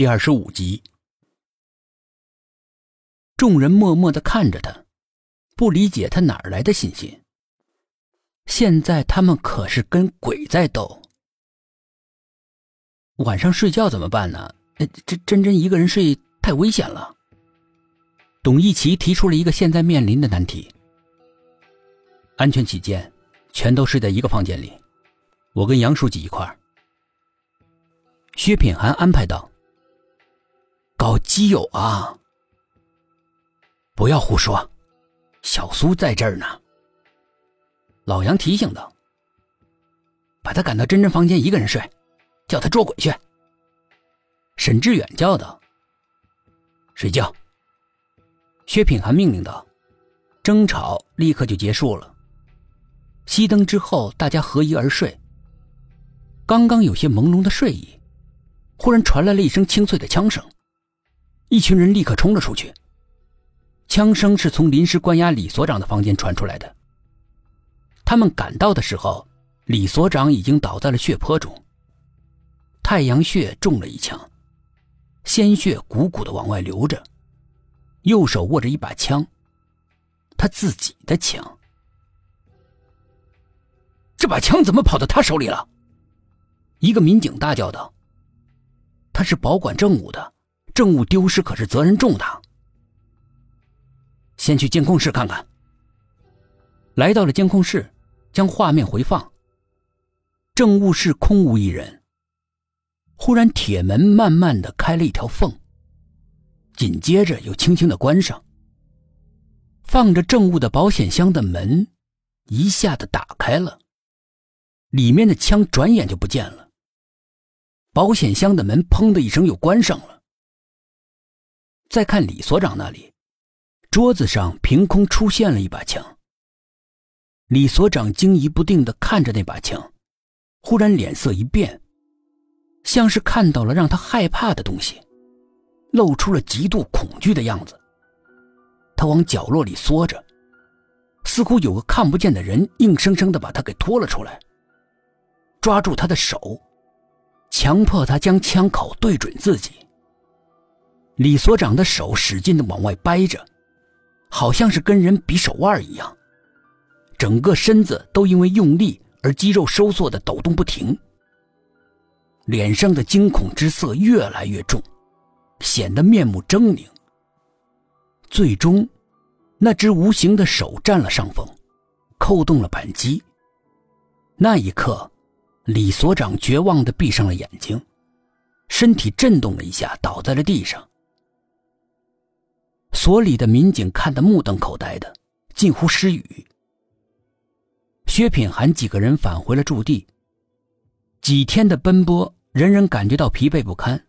第二十五集，众人默默的看着他，不理解他哪儿来的信心。现在他们可是跟鬼在斗。晚上睡觉怎么办呢？这真真一个人睡太危险了。董一奇提出了一个现在面临的难题。安全起见，全都睡在一个房间里，我跟杨书记一块儿。薛品涵安排道。基友啊！不要胡说，小苏在这儿呢。老杨提醒道：“把他赶到真真房间一个人睡，叫他捉鬼去。”沈志远叫道：“睡觉。”薛品涵命令道：“争吵立刻就结束了。”熄灯之后，大家合衣而睡。刚刚有些朦胧的睡意，忽然传来了一声清脆的枪声。一群人立刻冲了出去。枪声是从临时关押李所长的房间传出来的。他们赶到的时候，李所长已经倒在了血泊中。太阳穴中了一枪，鲜血汩汩的往外流着，右手握着一把枪，他自己的枪。这把枪怎么跑到他手里了？一个民警大叫道：“他是保管证物的。”证物丢失可是责任重大。先去监控室看看。来到了监控室，将画面回放。证物室空无一人。忽然，铁门慢慢的开了一条缝，紧接着又轻轻的关上。放着证物的保险箱的门一下子打开了，里面的枪转眼就不见了。保险箱的门砰的一声又关上了。再看李所长那里，桌子上凭空出现了一把枪。李所长惊疑不定的看着那把枪，忽然脸色一变，像是看到了让他害怕的东西，露出了极度恐惧的样子。他往角落里缩着，似乎有个看不见的人硬生生的把他给拖了出来，抓住他的手，强迫他将枪口对准自己。李所长的手使劲的往外掰着，好像是跟人比手腕一样，整个身子都因为用力而肌肉收缩的抖动不停，脸上的惊恐之色越来越重，显得面目狰狞。最终，那只无形的手占了上风，扣动了扳机。那一刻，李所长绝望的闭上了眼睛，身体震动了一下，倒在了地上。所里的民警看得目瞪口呆的，近乎失语。薛品涵几个人返回了驻地。几天的奔波，人人感觉到疲惫不堪，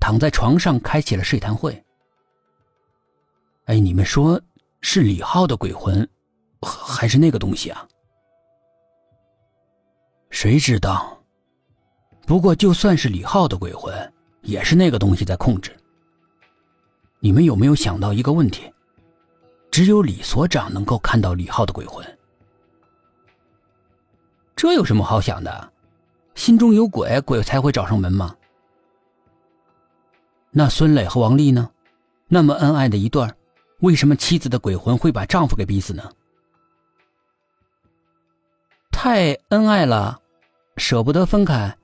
躺在床上开启了睡谈会。哎，你们说是李浩的鬼魂，还是那个东西啊？谁知道？不过就算是李浩的鬼魂，也是那个东西在控制。你们有没有想到一个问题？只有李所长能够看到李浩的鬼魂，这有什么好想的？心中有鬼，鬼才会找上门吗？那孙磊和王丽呢？那么恩爱的一对为什么妻子的鬼魂会把丈夫给逼死呢？太恩爱了，舍不得分开，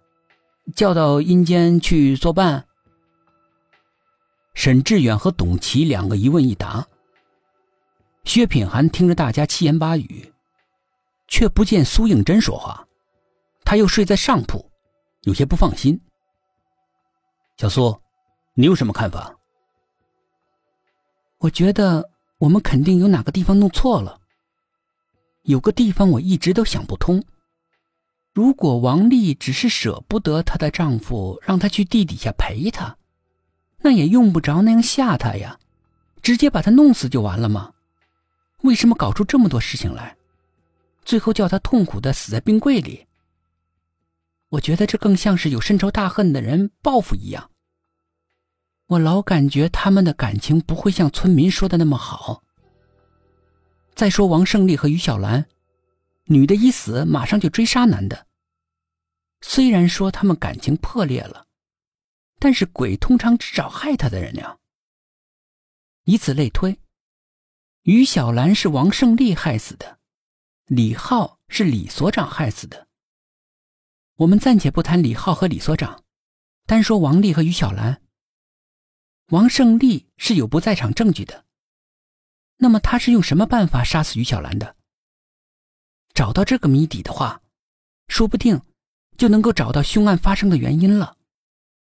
叫到阴间去作伴。沈志远和董琦两个一问一答。薛品涵听着大家七言八语，却不见苏应真说话。他又睡在上铺，有些不放心。小苏，你有什么看法？我觉得我们肯定有哪个地方弄错了。有个地方我一直都想不通：如果王丽只是舍不得她的丈夫，让她去地底下陪他。那也用不着那样吓他呀，直接把他弄死就完了吗？为什么搞出这么多事情来，最后叫他痛苦的死在冰柜里？我觉得这更像是有深仇大恨的人报复一样。我老感觉他们的感情不会像村民说的那么好。再说王胜利和于小兰，女的一死马上就追杀男的。虽然说他们感情破裂了。但是鬼通常只找害他的人呀。以此类推，于小兰是王胜利害死的，李浩是李所长害死的。我们暂且不谈李浩和李所长，单说王丽和于小兰。王胜利是有不在场证据的，那么他是用什么办法杀死于小兰的？找到这个谜底的话，说不定就能够找到凶案发生的原因了。